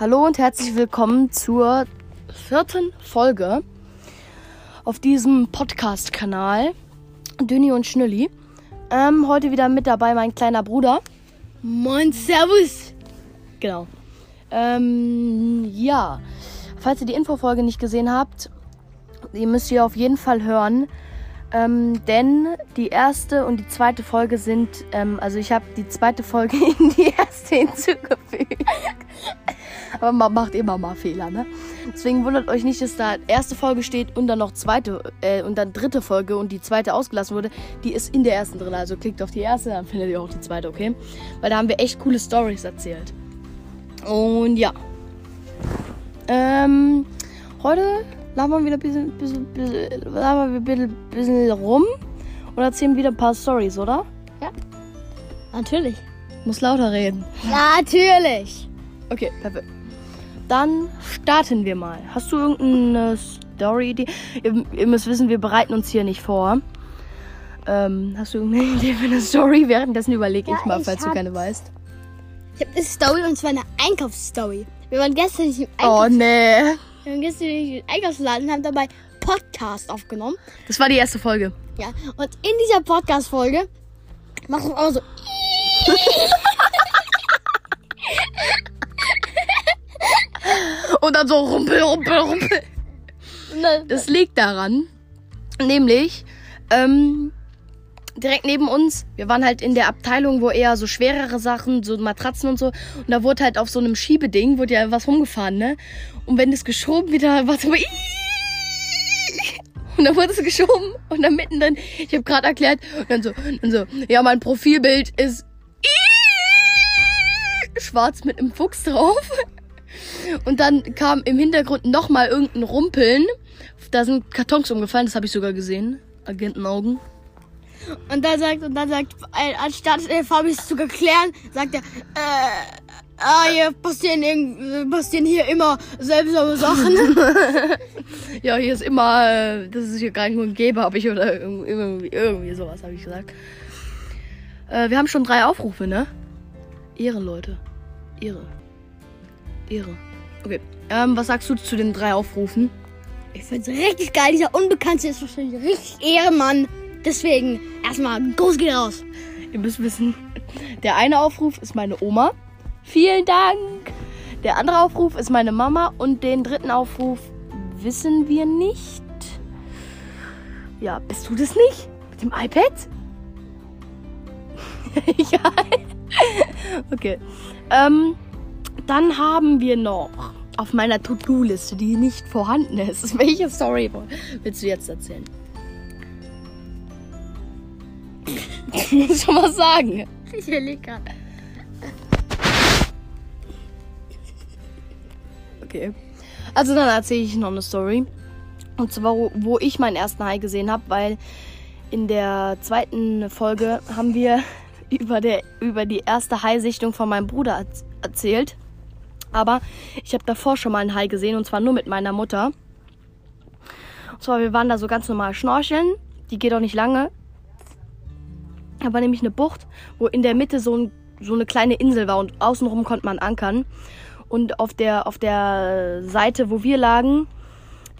Hallo und herzlich willkommen zur vierten Folge auf diesem Podcast-Kanal Dünni und Schnülli. Ähm, heute wieder mit dabei mein kleiner Bruder. Moin, Servus. Genau. Ähm, ja, falls ihr die Infofolge nicht gesehen habt, die müsst ihr auf jeden Fall hören. Ähm, denn die erste und die zweite Folge sind, ähm, also ich habe die zweite Folge in die erste hinzugefügt. Aber man macht immer mal Fehler, ne? Deswegen wundert euch nicht, dass da erste Folge steht und dann noch zweite äh, und dann dritte Folge und die zweite ausgelassen wurde. Die ist in der ersten drin. Also klickt auf die erste, dann findet ihr auch die zweite, okay? Weil da haben wir echt coole Stories erzählt. Und ja. Ähm, heute labern wir wieder ein bisschen, bisschen, bisschen, labern wir bisschen, bisschen rum und erzählen wieder ein paar Stories, oder? Natürlich. Muss lauter reden. Natürlich. Okay, perfekt. Dann starten wir mal. Hast du irgendeine Story-Idee? Ihr, ihr müsst wissen, wir bereiten uns hier nicht vor. Ähm, hast du irgendeine Idee für eine Story? Währenddessen überlege ich Ja, mal, ich falls du keine weißt. Ich habe eine Story und zwar eine Einkaufsstory. Wir waren gestern nicht im, Oh, Einkaufs nee. wir waren gestern nicht im Einkaufsladen und haben dabei Podcast aufgenommen. Das war die erste Folge. Ja. Und in dieser Podcast-Folge machen wir auch so. Und dann so rumpel, rumpel, rumpel. Dann- Das liegt daran, nämlich, ähm, direkt neben uns, wir waren halt in der Abteilung, wo eher so schwerere Sachen, so Matratzen und so, und da wurde halt auf so einem Schiebeding, wurde ja was rumgefahren, ne? Und wenn das geschoben wird, dann war es immer, und dann wurde es geschoben und dann mittendrin, ich habe gerade erklärt, und dann so, dann so, ja, mein Profilbild ist schwarz mit einem Fuchs drauf. Und dann kam im Hintergrund nochmal irgendein Rumpeln. Da sind Kartons umgefallen, das habe ich sogar gesehen. Agentenaugen. Und dann sagt, und dann sagt, äh, anstatt äh, Fabi es zu erklären, sagt er, äh, ah, hier passieren, irgend- passieren hier immer seltsame Sachen. Ja, hier ist immer, äh, das ist hier gar nicht gäbe, habe ich oder irgendwie, irgendwie, irgendwie sowas habe ich gesagt. Äh, wir haben schon drei Aufrufe, ne? Ehre, Leute. Ehre. Ehre. Okay. Ähm, was sagst du zu den drei Aufrufen? Ich find's richtig geil. Dieser Unbekannte ist wahrscheinlich richtig Ehrenmann. Deswegen erstmal groß geht raus. Ihr müsst wissen, der eine Aufruf ist meine Oma. Vielen Dank. Der andere Aufruf ist meine Mama und den dritten Aufruf wissen wir nicht. Ja, bist du das nicht? Mit dem iPad? ja. Okay. Ähm, dann haben wir noch auf meiner To-Do-Liste, die nicht vorhanden ist. Welche Story willst du jetzt erzählen? Ich muss schon was sagen. Ich überlege gerade. Okay. Also dann erzähle ich noch eine Story. Und zwar, wo- ich meinen ersten Hai gesehen habe, weil in der zweiten Folge haben wir über, der, über die erste Hai-Sichtung von meinem Bruder erz- erzählt. Aber ich habe davor schon mal einen Hai gesehen und zwar nur mit meiner Mutter. Und zwar, wir waren da so ganz normal schnorcheln. Die geht auch nicht lange. Da war nämlich eine Bucht, wo in der Mitte so, ein, so eine kleine Insel war und außenrum konnte man ankern. Und auf der, auf der Seite, wo wir lagen,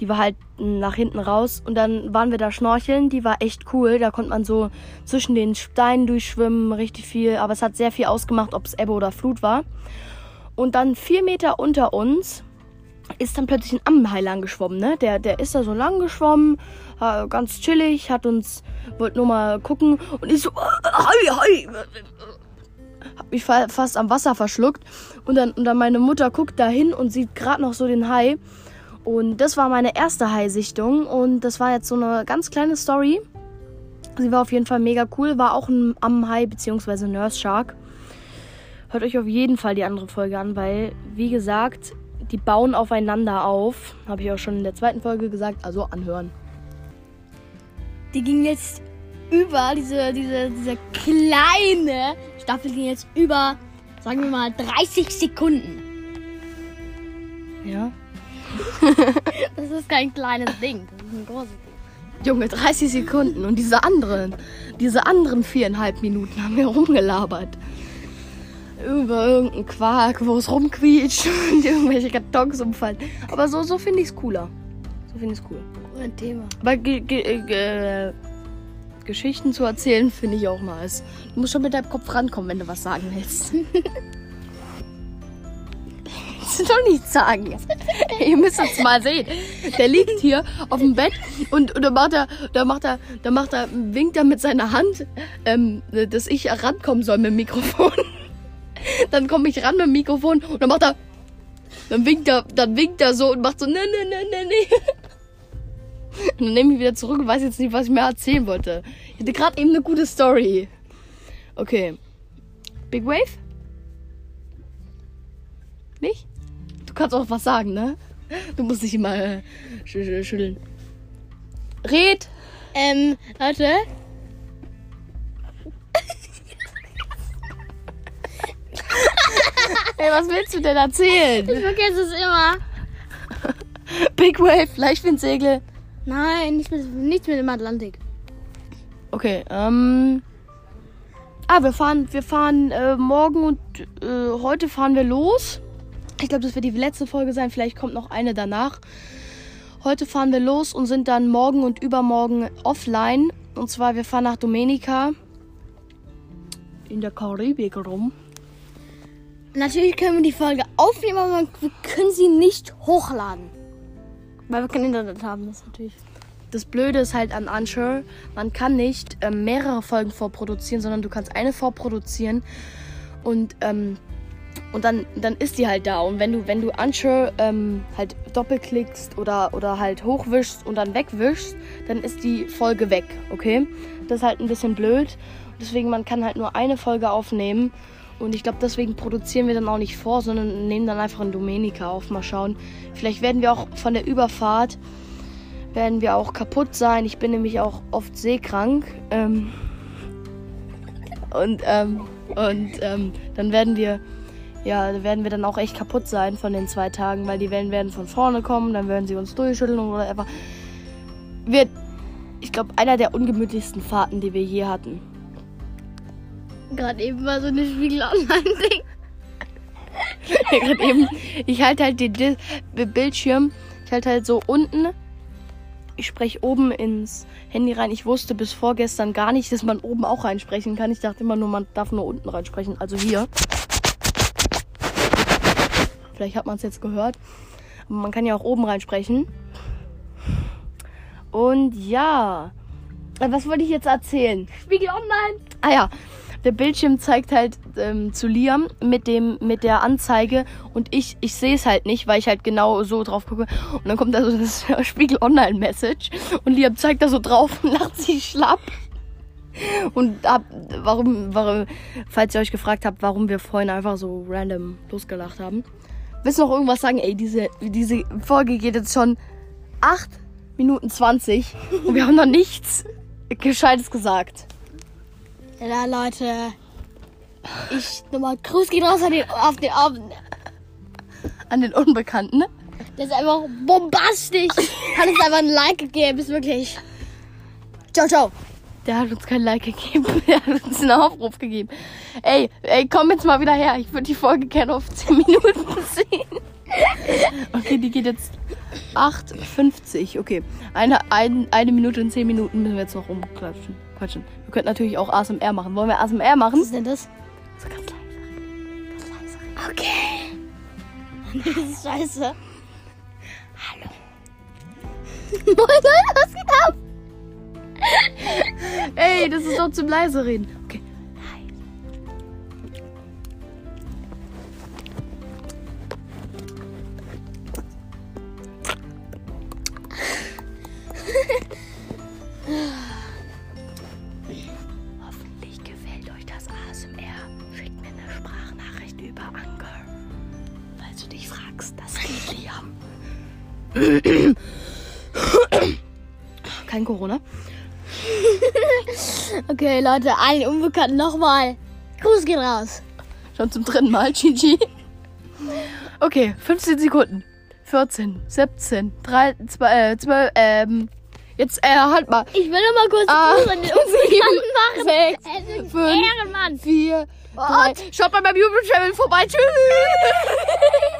die war halt nach hinten raus. Und dann waren wir da schnorcheln. Die war echt cool. Da konnte man so zwischen den Steinen durchschwimmen, richtig viel. Aber es hat sehr viel ausgemacht, ob es Ebbe oder Flut war. Und dann vier Meter unter uns ist dann plötzlich ein Ammenhai lang geschwommen, ne? Der, der ist da so lang geschwommen, äh, ganz chillig, hat uns, wollte nur mal gucken und ich so, äh, Hai, Hai, hab mich fa fast am Wasser verschluckt. Und dann, und dann meine Mutter guckt da hin und sieht gerade noch so den Hai. Und das war meine erste Hai-Sichtung. Und das war jetzt so eine ganz kleine Story. Sie war auf jeden Fall mega cool. War auch ein Ammenhai bzw. Nurse Shark. Hört euch auf jeden Fall die andere Folge an, weil, wie gesagt, die bauen aufeinander auf. Habe ich auch schon in der zweiten Folge gesagt. Also anhören. Die ging jetzt über, diese, diese, diese kleine Staffel ging jetzt über, sagen wir mal, 30 Sekunden. Ja. Das ist kein kleines Ding, das ist ein großes Ding. Junge, 30 Sekunden. Und diese anderen, diese anderen viereinhalb Minuten haben wir rumgelabert. Über irgendeinen Quark, wo es rumquietscht und irgendwelche Kartons umfallen. Aber so, so finde ich es cooler. So finde ich es cool. Ein Thema. Aber ge ge ge Geschichten zu erzählen finde ich auch nice. Du musst schon mit deinem Kopf rankommen, wenn du was sagen willst. Willst du doch nicht sagen. Ihr müsst es mal sehen. Der liegt hier auf dem Bett und, und da macht er, da macht er, da macht er, winkt er mit seiner Hand, ähm, dass ich rankommen soll mit dem Mikrofon. Dann komme ich ran mit dem Mikrofon und dann macht er, dann winkt er, dann winkt er so und macht so, ne, ne, ne, ne, ne. Und dann nehme ich wieder zurück und weiß jetzt nicht, was ich mehr erzählen wollte. Ich hatte gerade eben eine gute Story. Okay. Big Wave? Nicht? Du kannst auch was sagen, ne? Du musst dich immer äh, sch sch schütteln. Red! Ähm, warte. Ey, was willst du denn erzählen? Ich vergesse es immer. Big Wave, Leichtwindsegel. Nein, nicht mit, nichts mit dem Atlantik. Okay, ähm. Ah, wir fahren, wir fahren äh, morgen und äh, heute fahren wir los. Ich glaube, das wird die letzte Folge sein. Vielleicht kommt noch eine danach. Heute fahren wir los und sind dann morgen und übermorgen offline. Und zwar, wir fahren nach Dominica. In der Karibik rum. Natürlich können wir die Folge aufnehmen, aber wir können sie nicht hochladen. Weil wir kein Internet haben, das ist natürlich. Das Blöde ist halt an Unsure, man kann nicht ähm, mehrere Folgen vorproduzieren, sondern du kannst eine vorproduzieren und, ähm, und dann, dann ist die halt da. Und wenn du, wenn du Unsure ähm, halt doppelklickst oder, oder halt hochwischst und dann wegwischst, dann ist die Folge weg, okay? Das ist halt ein bisschen blöd. Deswegen, man kann halt nur eine Folge aufnehmen. Und ich glaube, deswegen produzieren wir dann auch nicht vor, sondern nehmen dann einfach in Domenica auf. Mal schauen. Vielleicht werden wir auch von der Überfahrt werden wir auch kaputt sein. Ich bin nämlich auch oft seekrank. Ähm, und ähm, und ähm, dann werden wir ja, werden wir dann auch echt kaputt sein von den zwei Tagen, weil die Wellen werden von vorne kommen, dann werden sie uns durchschütteln oder einfach. Wird, ich glaube, einer der ungemütlichsten Fahrten, die wir je hatten. Gerade eben war so eine Spiegel-Online-Ding. Gerade eben, ich halte halt den Di- Bildschirm, ich halte halt so unten. Ich spreche oben ins Handy rein. Ich wusste bis vorgestern gar nicht, dass man oben auch reinsprechen kann. Ich dachte immer nur, man darf nur unten reinsprechen. Also hier. Vielleicht hat man es jetzt gehört. Aber man kann ja auch oben reinsprechen. Und ja. Äh, Was wollte ich jetzt erzählen? Spiegel Online. Ah ja, der Bildschirm zeigt halt ähm, zu Liam mit dem mit der Anzeige und ich ich sehe es halt nicht, weil ich halt genau so drauf gucke und dann kommt da so das Spiegel Online Message und Liam zeigt da so drauf und lacht sich schlapp. Und ab, warum, warum, falls ihr euch gefragt habt, warum wir vorhin einfach so random losgelacht haben. Willst du noch irgendwas sagen? Ey, diese, diese Folge geht jetzt schon 8 Minuten 20 und wir haben noch nichts Gescheites gesagt. Ja, Leute. Ich nochmal Gruß geht raus an den, auf den Abend. An den Unbekannten. Das ist einfach bombastisch. Hat uns einfach ein Like gegeben, ist wirklich. Ciao, ciao. Der hat uns kein Like gegeben. Der hat uns einen Aufruf gegeben. Ey, ey, komm jetzt mal wieder her. Ich würde die Folge gerne auf 10 Minuten sehen. Okay, die geht jetzt 8,50. Okay. Eine, ein, eine Minute und 10 Minuten müssen wir jetzt noch rumquatschen. Quatschen. Wir könnten natürlich auch ASMR machen. Wollen wir ASMR machen? Was ist denn das? So ganz leise. Ganz leise. Okay. Das ist scheiße. Hallo. Moin, was geht ab? Ey, das ist doch zum leise reden. über Anker. Falls du dich fragst, das geht Liam. Kein Corona. okay, Leute, ein Unbekannten nochmal. Gruß geht raus. Schon zum dritten Mal, Gigi. Okay, 15 Sekunden. 14, 17, 3, 2, äh, 12, ähm. Jetzt, äh, halt mal. Ich will noch mal kurz acht, Unbekannten machen. 6, 5, 4, und schaut bei meinem YouTube-Channel vorbei. Tschüss.